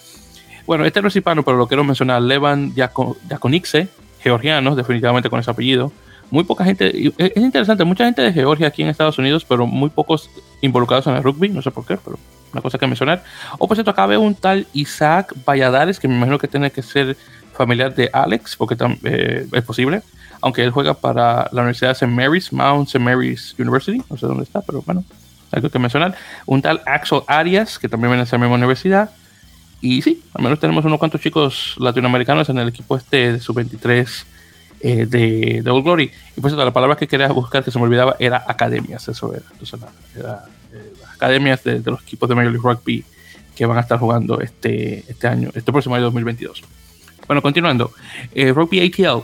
Bueno, este no es hispano, pero lo quiero mencionar. Levan Diakonixe, georgiano, definitivamente con ese apellido. Muy poca gente, es interesante, mucha gente de Georgia aquí en Estados Unidos, pero muy pocos involucrados en el rugby, no sé por qué, pero una cosa que mencionar. O por cierto, acá veo un tal Isaac Valladares, que me imagino que tiene que ser familiar de Alex, porque eh, es posible, aunque él juega para la Universidad de St. Mary's, Mount St. Mary's University, no sé dónde está, pero bueno, algo que mencionar. Un tal Axel Arias, que también viene a esa misma universidad Y sí, al menos tenemos unos cuantos chicos latinoamericanos en el equipo este de sub-23 eh, de, de Glory. Y pues la palabra que quería buscar que se me olvidaba era academias, eso era. Academias de, los equipos de Major League Rugby que van a estar jugando este, este año, este próximo año 2022. Bueno, continuando. Eh, Rugby ATL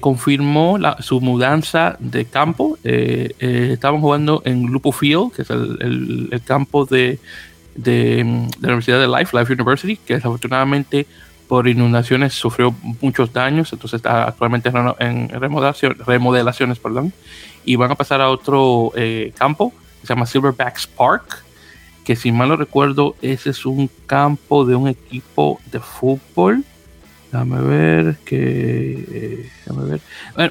confirmó su mudanza de campo. estaban jugando en Grupo Field, que es el, el, campo de, de, de, la Universidad de Life, Life University, que desafortunadamente por inundaciones sufrió muchos daños, entonces está actualmente en remodelaciones, perdón, y van a pasar a otro eh, campo se llama Silverbacks Park, que si mal no recuerdo, ese es un campo de un equipo de fútbol. Déjame ver que. Eh, ver.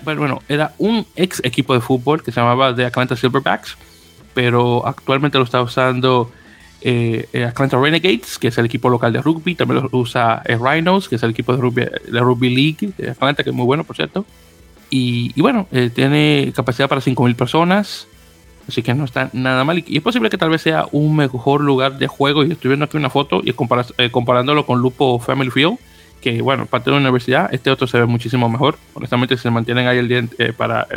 Bueno, bueno, era un ex equipo de fútbol que se llamaba The Atlanta Silverbacks, pero actualmente lo está usando eh, eh, Atlanta Renegades, que es el equipo local de rugby, también lo usa eh, Rhinos, que es el equipo de rugby, de rugby League de Atlanta, que es muy bueno, por cierto. Y, bueno, tiene capacidad para 5.000 personas, así que no está nada mal. Y es posible que tal vez sea un mejor lugar de juego. Y estoy viendo aquí una foto y comparándolo con Lupo Family Field, que bueno, parte de la universidad, este otro se ve muchísimo mejor. Honestamente, si se mantienen ahí el día para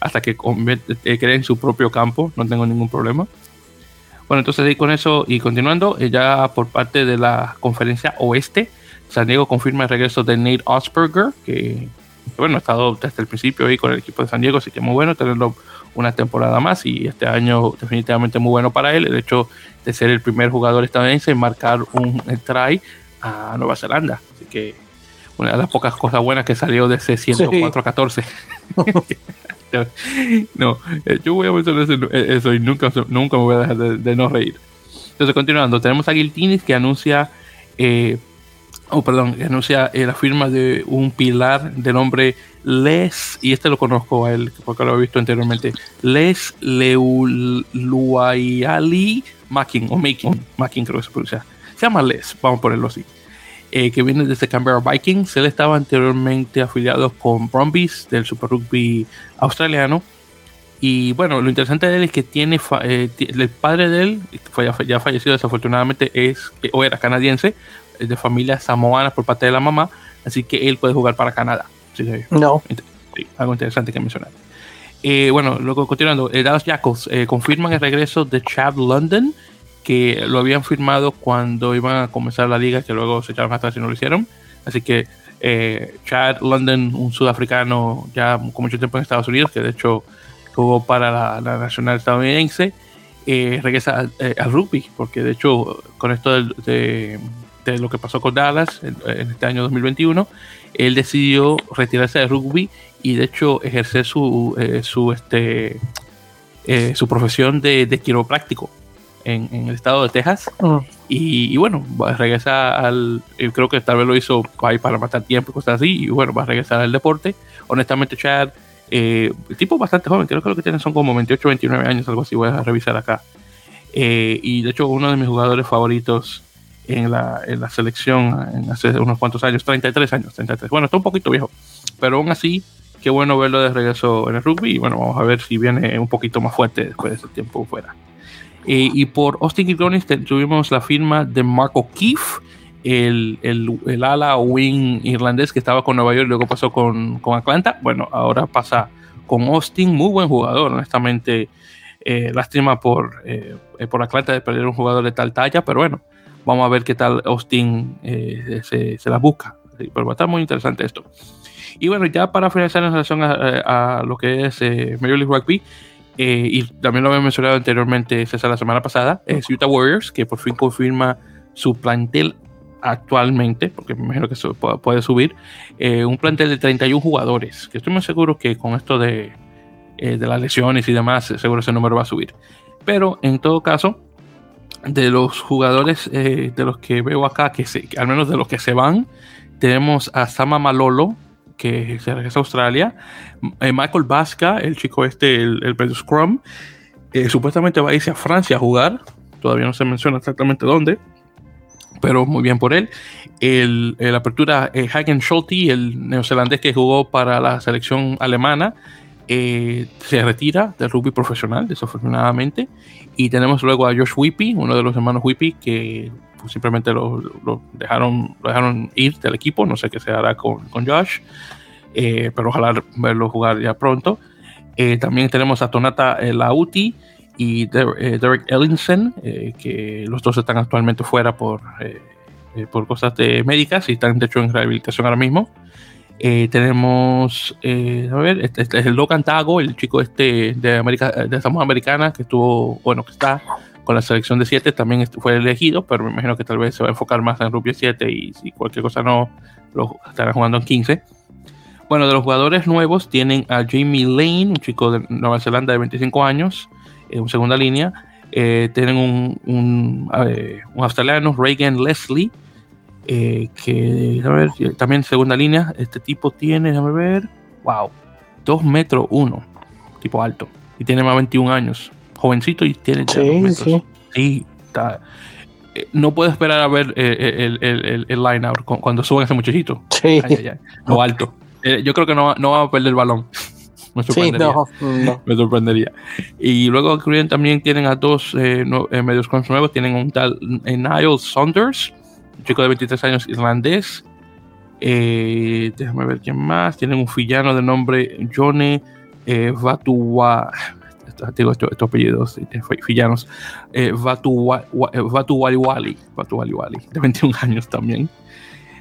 hasta que creen su propio campo, no tengo ningún problema. Bueno, entonces ahí con eso y continuando, eh, ya por parte de la conferencia oeste, San Diego confirma el regreso de Nate Osberger, que bueno, ha estado desde el principio ahí con el equipo de San Diego, así que muy bueno tenerlo una temporada más y este año definitivamente muy bueno para él, el hecho de ser el primer jugador estadounidense en marcar un try a Nueva Zelanda, así que una de las pocas cosas buenas que salió de ese 104 a 14. no, eh, yo voy a mencionar eso y nunca, nunca me voy a dejar de, no reír. Entonces, continuando, tenemos a Guiltinis que anuncia, eh, oh, perdón, que anuncia eh, la firma de un pilar de nombre Les, y este lo conozco a él porque lo he visto anteriormente, Les Leuluayali Makin, o Making, Makin creo que se pronuncia. Se llama Les, vamos a ponerlo así. Eh, que viene desde Canberra Vikings. Él estaba anteriormente afiliado con Brumbies del Super Rugby australiano. Y bueno, lo interesante de él es que tiene eh, el padre de él, ya fallecido desafortunadamente, es o era canadiense, de familia samoana por parte de la mamá, así que él puede jugar para Canadá.
no.
algo interesante que mencionar. Eh, bueno, luego continuando, Dallas Jackals confirman el regreso de Chad London que lo habían firmado cuando iban a comenzar la liga, que luego se echaron atrás y no lo hicieron. Así que eh, Chad London, un sudafricano ya con mucho tiempo en Estados Unidos, que de hecho jugó para la, nacional estadounidense, eh, regresa eh, al, rugby, porque de hecho con esto de, lo que pasó con Dallas en, este año 2021, él decidió retirarse del rugby y de hecho ejercer su, su, este, su profesión de, de quiropráctico en, el estado de Texas. Mm. Y, bueno, va a regresar al. Creo que tal vez lo hizo ahí para matar tiempo y cosas así. Y bueno, va a regresar al deporte. Honestamente, Chad, eh, el tipo bastante joven, creo que lo que tiene son como 28, 29 años, algo así. Voy a revisar acá. Eh, y de hecho, uno de mis jugadores favoritos en la, en la selección en hace unos cuantos años, 33 años, 33. Bueno, está un poquito viejo, pero aún así, qué bueno verlo de regreso en el rugby. Y bueno, vamos a ver si viene un poquito más fuerte después de ese tiempo fuera. Eh, y por Austin Gilgronis tuvimos la firma de Marco Keefe, el, el, el, ala wing irlandés que estaba con Nueva York y luego pasó con, con Atlanta. Bueno, ahora pasa con Austin, muy buen jugador, honestamente. Eh, lástima por, eh, por Atlanta de perder un jugador de tal talla, pero bueno, vamos a ver qué tal Austin se, se, la busca. Pero va a estar muy interesante esto. Y bueno, ya para finalizar en relación a, a lo que es Major League Rugby, eh, y también lo había mencionado anteriormente, César, la semana pasada, es Utah Warriors, que por fin confirma su plantel actualmente, porque me imagino que eso puede subir, eh, un plantel de 31 jugadores, que estoy muy seguro que con esto de, eh, de las lesiones y demás, seguro ese número va a subir. Pero en todo caso, de los jugadores de los que veo acá, que, se, al menos de los que se van, tenemos a Sama Malolo, que se regresa a Australia. Eh, Michael Vasca, el chico este, el, el Scrum, eh, supuestamente va a irse a Francia a jugar. Todavía no se menciona exactamente dónde, pero muy bien por él. El, apertura eh, Hagen Schulte, el neozelandés que jugó para la selección alemana, eh, se retira del rugby profesional, desafortunadamente. Y tenemos luego a Josh Whippy, uno de los hermanos Whippy, que pues, simplemente lo, dejaron, lo dejaron ir del equipo. No sé qué se hará con, con Josh, eh, pero ojalá verlo jugar ya pronto. Eh, también tenemos a Tonata Lauti y Derek Ellingson, que los dos están actualmente fuera por, por cosas de médicas y están de hecho en rehabilitación ahora mismo. Eh, tenemos, eh, a ver, este, este, es el Logan Tago, el chico este de América, de Samoa Americana, que estuvo, bueno, que está con la selección de 7, también fue elegido, pero me imagino que tal vez se va a enfocar más en rugby 7 y si cualquier cosa no, lo estará jugando en 15. Bueno, de los jugadores nuevos tienen a Jamie Lane, un chico de Nueva Zelanda de 25 años, en segunda línea. Eh, tienen un, un australiano, Reagan Leslie, eh, que, a ver, también segunda línea, este tipo tiene, déjame ver, wow, 2 metros 1, tipo alto, y tiene más 21 años, jovencito y tiene
sí, metros. Sí,
sí está, eh, no puedo esperar a ver eh, el, el, el, line out cuando suban ese muchachito.
Sí.
lo alto. yo creo que no, no va a perder el balón. Me sorprendería. Sí, no, no. Me sorprendería. Y luego también tienen a dos no, medios nuevos. Tienen un tal Niall Saunders, chico de 23 años irlandés. Eh, déjame ver quién más. Tienen un fillano de nombre Johnny eh, Vatuwa. Digo estos, apellidos. Eh, Vatuwaliwali. De 21 años también.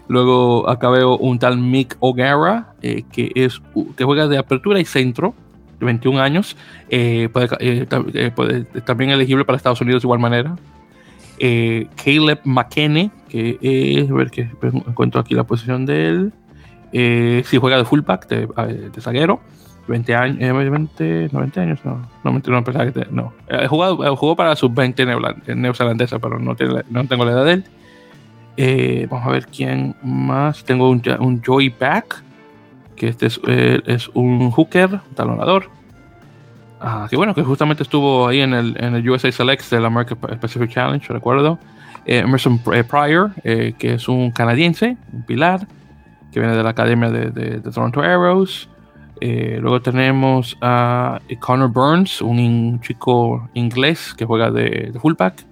Luego acá veo un tal Mick O'Gara, eh, que, es, que juega de apertura y centro, de 21 años. Eh, puede, eh, también elegible para Estados Unidos de igual manera. Eh, Caleb McKenney, que es, a ver que encuentro aquí la posición de él. Eh, si juega de fullback, de, de zaguero, 20 años, 20, 90 años, no, no, no, no, no. Eh, jugado, jugó para sub-20 neozelandesa, pero no, tiene, no tengo la edad de él. Eh, vamos a ver quién más. Tengo un, un Joey Back, que este es, eh, es un hooker, un talonador. Ah, que bueno, que justamente estuvo ahí en el, en el USA Selects del American Pacific Challenge, recuerdo. Eh, Emerson eh, Pryor, eh, que es un canadiense, un pilar, que viene de la Academia de, de, de Toronto Arrows. Eh, luego tenemos a Connor Burns, un chico inglés que juega de, de, fullback,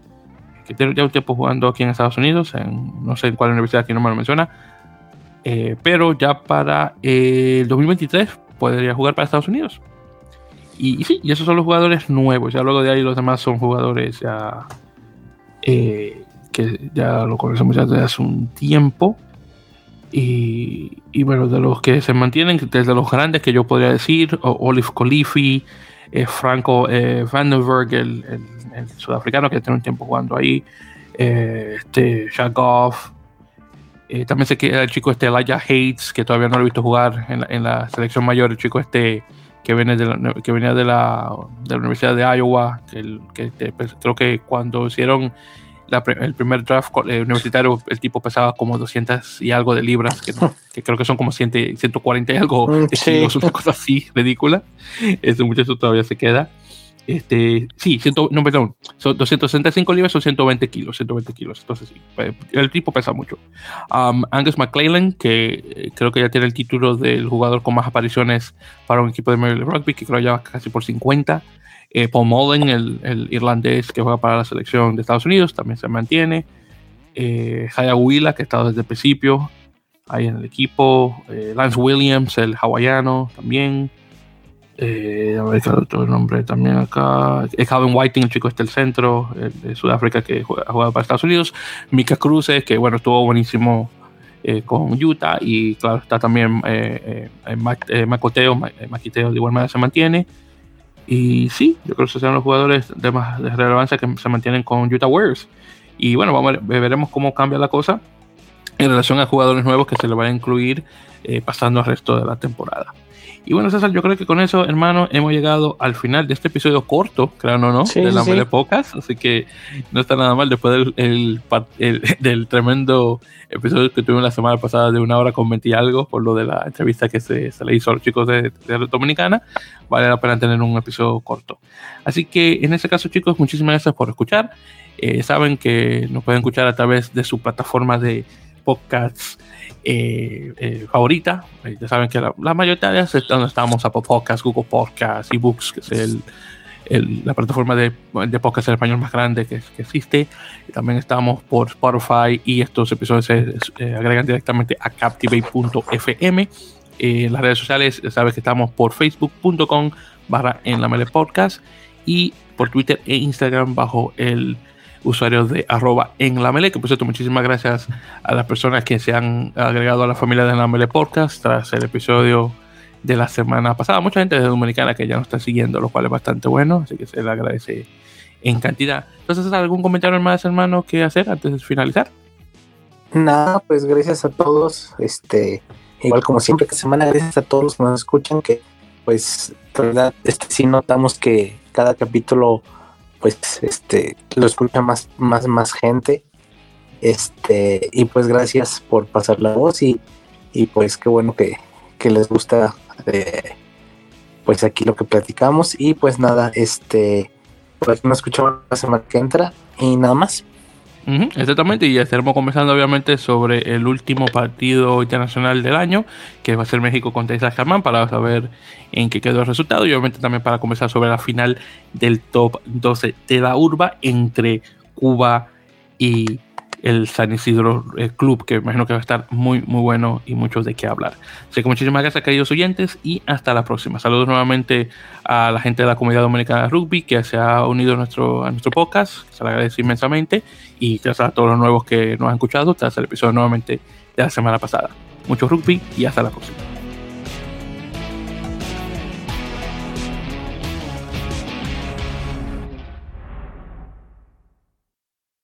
que tiene ya un tiempo jugando aquí en Estados Unidos, en, no sé en cuál universidad, aquí no me lo menciona. pero ya para el 2023 podría jugar para Estados Unidos. Y, y, sí, y esos son los jugadores nuevos. Ya luego de ahí los demás son jugadores ya eh, que ya lo conocemos ya desde hace un tiempo. Y, y, bueno, de los que se mantienen, desde los grandes que yo podría decir, Olive Colifi, eh, Franco eh, Vandenberg, el, el, el, sudafricano que tiene un tiempo jugando ahí, eh, este Shagoff. también sé que el chico este Elijah Hates, que todavía no lo he visto jugar en la, en la selección mayor, el chico este que, viene de la, que venía de la, de la Universidad de Iowa, que, que, pues, creo que cuando hicieron la, el primer draft eh, universitario, el tipo pesaba como 200 y algo de libras, que, que creo que son como 100, 140 y algo, mm, sí. una cosa así ridícula. Ese muchacho todavía se queda. Este, sí, 100, no, perdón, son 265 libras o 120 kilos, 120 kilos, entonces sí, pues, el tipo pesa mucho. Um, Angus McClellan, que eh, creo que ya tiene el título del jugador con más apariciones para un equipo de Maryland Rugby, que creo ya casi por 50. Eh, Paul Mullen, el, irlandés que juega para la selección de Estados Unidos, también se mantiene. Eh, Haya Willa, que ha estado desde el principio ahí en el equipo. Eh, Lance Williams, el hawaiano, también. Eh, a ver qué otro nombre también acá. Es Calvin Whiting, el chico este del centro, el de Sudáfrica que ha jugado para Estados Unidos. Mika Cruces, que bueno, estuvo buenísimo eh, con Utah. Y claro, está también eh, eh Macoteo, Maquiteo de igual manera se mantiene. Y sí, yo creo que esos son los jugadores de más de relevancia que se mantienen con Utah Warriors. Y bueno, vamos a ver, veremos cómo cambia la cosa en relación a jugadores nuevos que se le van a incluir pasando al resto de la temporada. Y bueno, César, yo creo que con eso, hermano, hemos llegado al final de este episodio corto, claro o no, sí, de la sí. Pocas. Así que no está nada mal después del, el, el, del, tremendo episodio que tuvimos la semana pasada de una hora con 20 y algo, por lo de la entrevista que se, se le hizo a los chicos de, de, Dominicana. Vale la pena tener un episodio corto. Así que en ese caso, chicos, muchísimas gracias por escuchar. Eh, saben que nos pueden escuchar a través de su plataforma de podcasts eh, eh, favorita. ya saben que la, la mayoría es donde estamos, Apple Podcasts, Google Podcasts, eBooks, que es el, la plataforma de, de, podcast en español más grande que, existe. también estamos por Spotify y estos episodios se agregan directamente a captivate.fm. en las redes sociales, sabes que estamos por facebook.com barra en la mele podcast y por Twitter e Instagram bajo el usuario de arroba en la mele, que por cierto muchísimas gracias a las personas que se han agregado a la familia de la mele podcast tras el episodio de la semana pasada. Mucha gente de Dominicana que ya nos está siguiendo, lo cual es bastante bueno, así que se le agradece en cantidad. Entonces, ¿algún comentario más, hermano, que hacer antes de finalizar?
Nada, pues gracias a todos. Este, igual como siempre, que semana, gracias a todos los que nos escuchan, que pues, verdad, este sí notamos que cada capítulo, pues, este, lo escucha más, más, más gente. Este, y pues gracias por pasar la voz y, y pues qué bueno que, que les gusta pues aquí lo que platicamos y pues nada, este, pues nos escuchamos la semana que entra y nada más.
Exactamente, y estaremos conversando obviamente sobre el último partido internacional del año, que va a ser México contra Isla Germán, para saber en qué quedó el resultado, y obviamente también para conversar sobre la final del top 12 de la urba entre Cuba y el San Isidro eh, Club, que imagino que va a estar muy, muy bueno y mucho de qué hablar. Así que muchísimas gracias, queridos oyentes, y hasta la próxima. Saludos nuevamente a la gente de la comunidad dominicana de rugby que se ha unido a nuestro, a nuestro podcast, se lo agradezco inmensamente, y gracias a todos los nuevos que nos han escuchado tras el episodio nuevamente de la semana pasada. Mucho rugby y hasta la próxima.